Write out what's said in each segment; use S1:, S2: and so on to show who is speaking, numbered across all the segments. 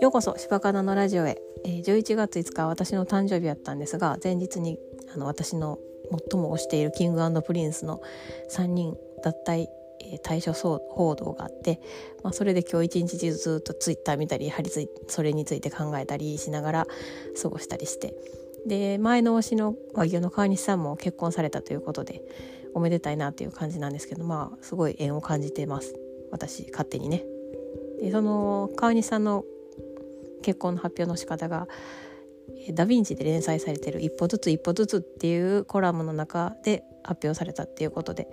S1: ようこそ柴かなのラジオへ、えー、11月5日は私の誕生日やったんですが前日にあの私の最も推しているキングプリンスの3人脱退、えー、退所報道があって、まあ、それで今日一日中ずっとツイッター見たり張り付いそれについて考えたりしながら過ごしたりしてで前の推しの和牛の川西さんも結婚されたということでおめでたいなっていう感じなんですけどまあすごい縁を感じてます私勝手にね。でその川西さんの結婚の発表の仕方がダ・ヴィンチで連載されてる「一歩ずつ一歩ずつ」っていうコラムの中で発表されたっていうことで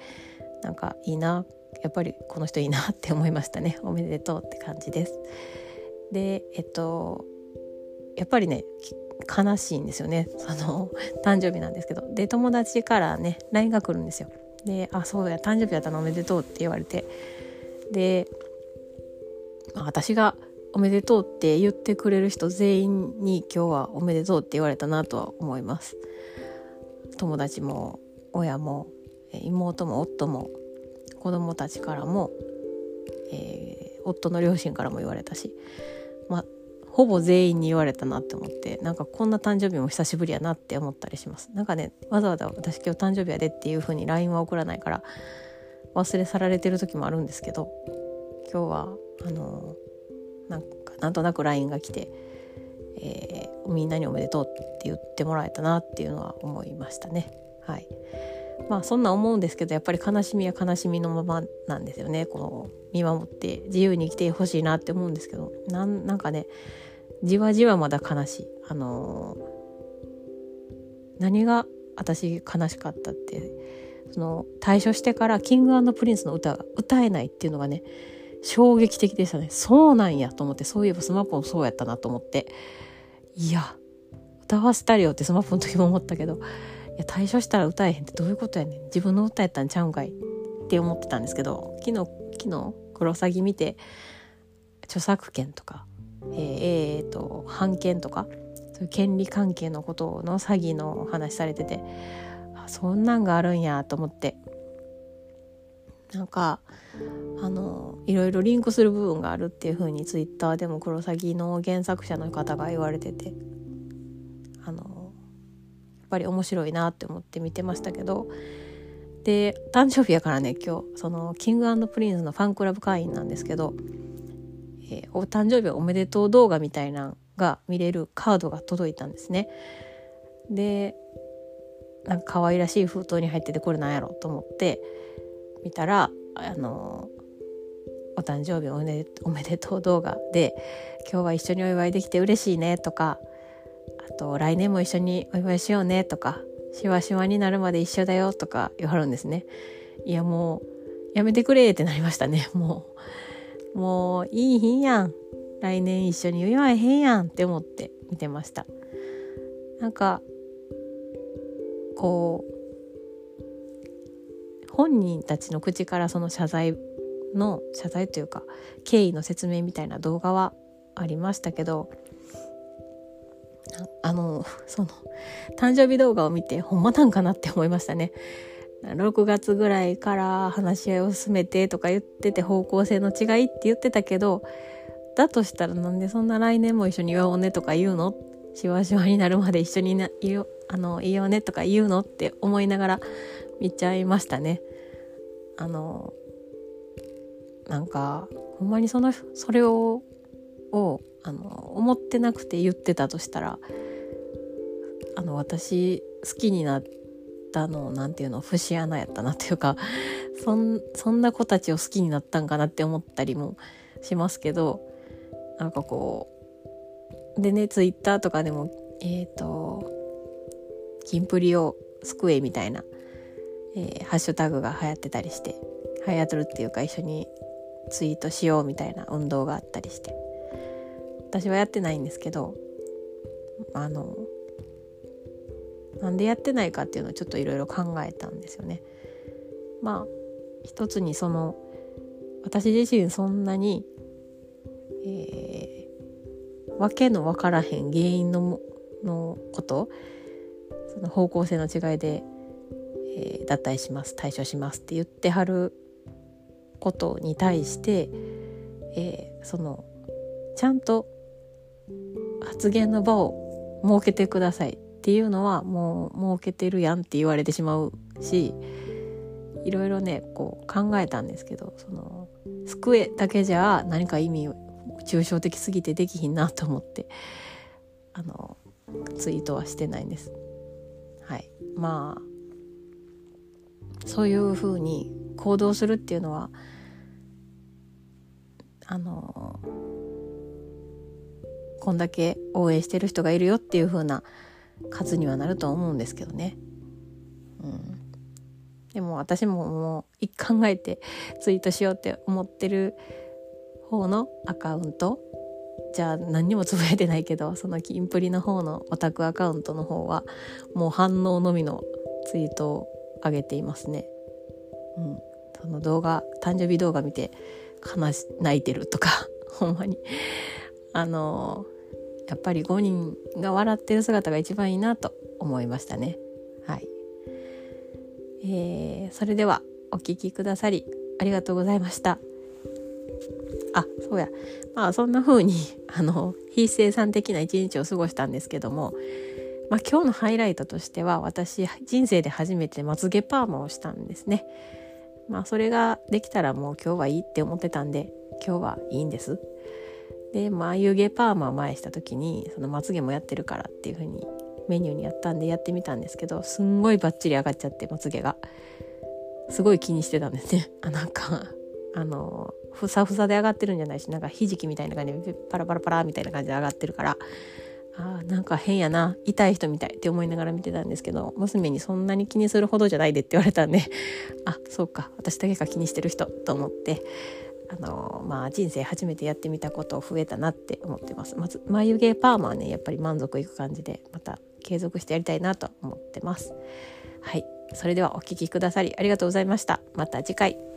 S1: なんかいいなやっぱりこの人いいなって思いましたねおめでとうって感じです。でえっとやっぱりね悲しいんですよね。その誕生日なんですけど。で友達からね LINE が来るんですよ。で「あそうや誕生日やったのおめでとう」って言われて。で、まあ、私が「おめでとうって言ってくれる人全員に今日はおめでとうって言われたなとは思います。友達も親も妹も夫も子供たちからも、えー、夫の両親からも言われたし。ほぼ全員に言われたなって思ってなんかこんな誕生日も久しぶりやなって思ったりしますなんかねわざわざ私今日誕生日やでっていう風に LINE は送らないから忘れ去られてる時もあるんですけど今日はあのなんかなんとなく LINE が来て、えー、みんなにおめでとうって言ってもらえたなっていうのは思いましたね。はいまあそんな思うんですけどやっぱり悲しみは悲しみのままなんですよね。こう見守って自由に生きてほしいなって思うんですけど。なんなんかねじわじわまだ悲しい。あのー、何が私悲しかったってその退所してからキングプリンスの歌が歌えないっていうのがね衝撃的でしたね。そうなんやと思ってそういえばスマップもそうやったなと思って。いや歌わせたりよってスマップの時も思ったけどや退所したら歌えへんってどういうことやねん。自分の歌やったんちゃうんかい。って思ってたんですけど昨日昨日クロサギ見て著作権とかえー、えー、と版権とかそういう権利関係のことの詐欺の話されててあそんなんがあるんやと思って。なんかあのいろいろリンクする部分があるっていう風にツイッターでもクロサギの原作者の方が言われてて。ぱり面白いなって思って見てましたけど。で誕生日やからね今日。そのキングプリンスのファンクラブ会員なんですけど、えー、お誕生日おめでとう動画みたいなのが見れるカードが届いたんですね。でなんか可愛らしい封筒に入っててこれなんやろと思って見たらあのお誕生日おめおめでとう動画で今日は一緒にお祝いできて嬉しいねとかあと来年も一緒にお祝いしようねとかしわしわになるまで一緒だよとか言わはるんですね。いやもうやめてくれってなりましたね。もうもういい日やん。来年一緒に祝えへんやん。って思って見てました。なんかこう本人たちの口からその謝罪の謝罪というか経緯の説明みたいな動画はありましたけどあのその誕生日動画を見てほんまなんかなって思いましたね。6月ぐらいから話し合いを進めてとか言ってて方向性の違いって言ってたけどだとしたらなんでそんな来年も一緒に祝おうねとか言うの？しわしわになるまで一緒にいよあのいようねとか言うのって思いながら見ちゃいましたね。あのなんかほんまにそのそれををあの思ってなくて言ってたとしたらあの私好きになったのなんていうの節穴やったなっていうか そんそんな子たちを好きになったんかなって思ったりもしますけどなんかこうでねツイッターとかでもえっ、ー、とキンプリを救えみたいなえー、ハッシュタグが流行ってたりして流行ってるっていうか一緒にツイートしようみたいな運動があったりして私はやってないんですけどあのなんでやってないかっていうのをちょっといろいろ考えたんですよね。まあ一つにその私自身そんなに、えー、わけのわからへん原因ののことその方向性の違いでえー、脱退します退所しますって言ってはることに対して、えー、そのちゃんと発言の場を設けてくださいっていうのはもう設けてるやんって言われてしまうしいろいろねこう考えたんですけどその机だけじゃ何か意味抽象的すぎてできひんなと思ってあのツイートはしてないんです。はい、まあそういうふうに行動するっていうのはあのこんだけ応援してる人がいるよっていう風な数にはなると思うんですけどね。うん、でも私ももう一考えてツイートしようって思ってる方のアカウントじゃあ何にもつぶやいてないけどそのキンプリの方のオタクアカウントの方はもう反応のみのツイートを上げていますね。うん、その動画誕生日動画見て悲し泣いてるとか ほんまにあのやっぱり5人が笑ってる姿が一番いいなと思いましたね。はい、えー、それではお聴きくださりありがとうございました。あそうやまあそんな風に あの非生産的な一日を過ごしたんですけども、まあ、今日のハイライトとしては私人生で初めてまつげパーマをしたんですね。まあそれができたらもう今日はいいって思ってたんで今日はいいんです。で眉毛パーマを前した時にそのまつげもやってるからっていう風にメニューにやったんでやってみたんですけどすんごいバッチリ上がっちゃってまつげが。すごい気にしてたんですね。あなんかあのふさふさで上がってるんじゃないしなんかひじきみたいな感じでパラパラパラみたいな感じで上がってるからあなんか変やな痛い人みたいって思いながら見てたんですけど娘にそんなに気にするほどじゃないでって言われたんであそうか私だけが気にしてる人と思ってあのまあ人生初めてやってみたこと増えたなって思ってます。まず眉毛パーマはねやっぱり満足いく感じでまた継続してやりたいなと思ってます。はい。それではお聴きくださりありがとうございました。また次回。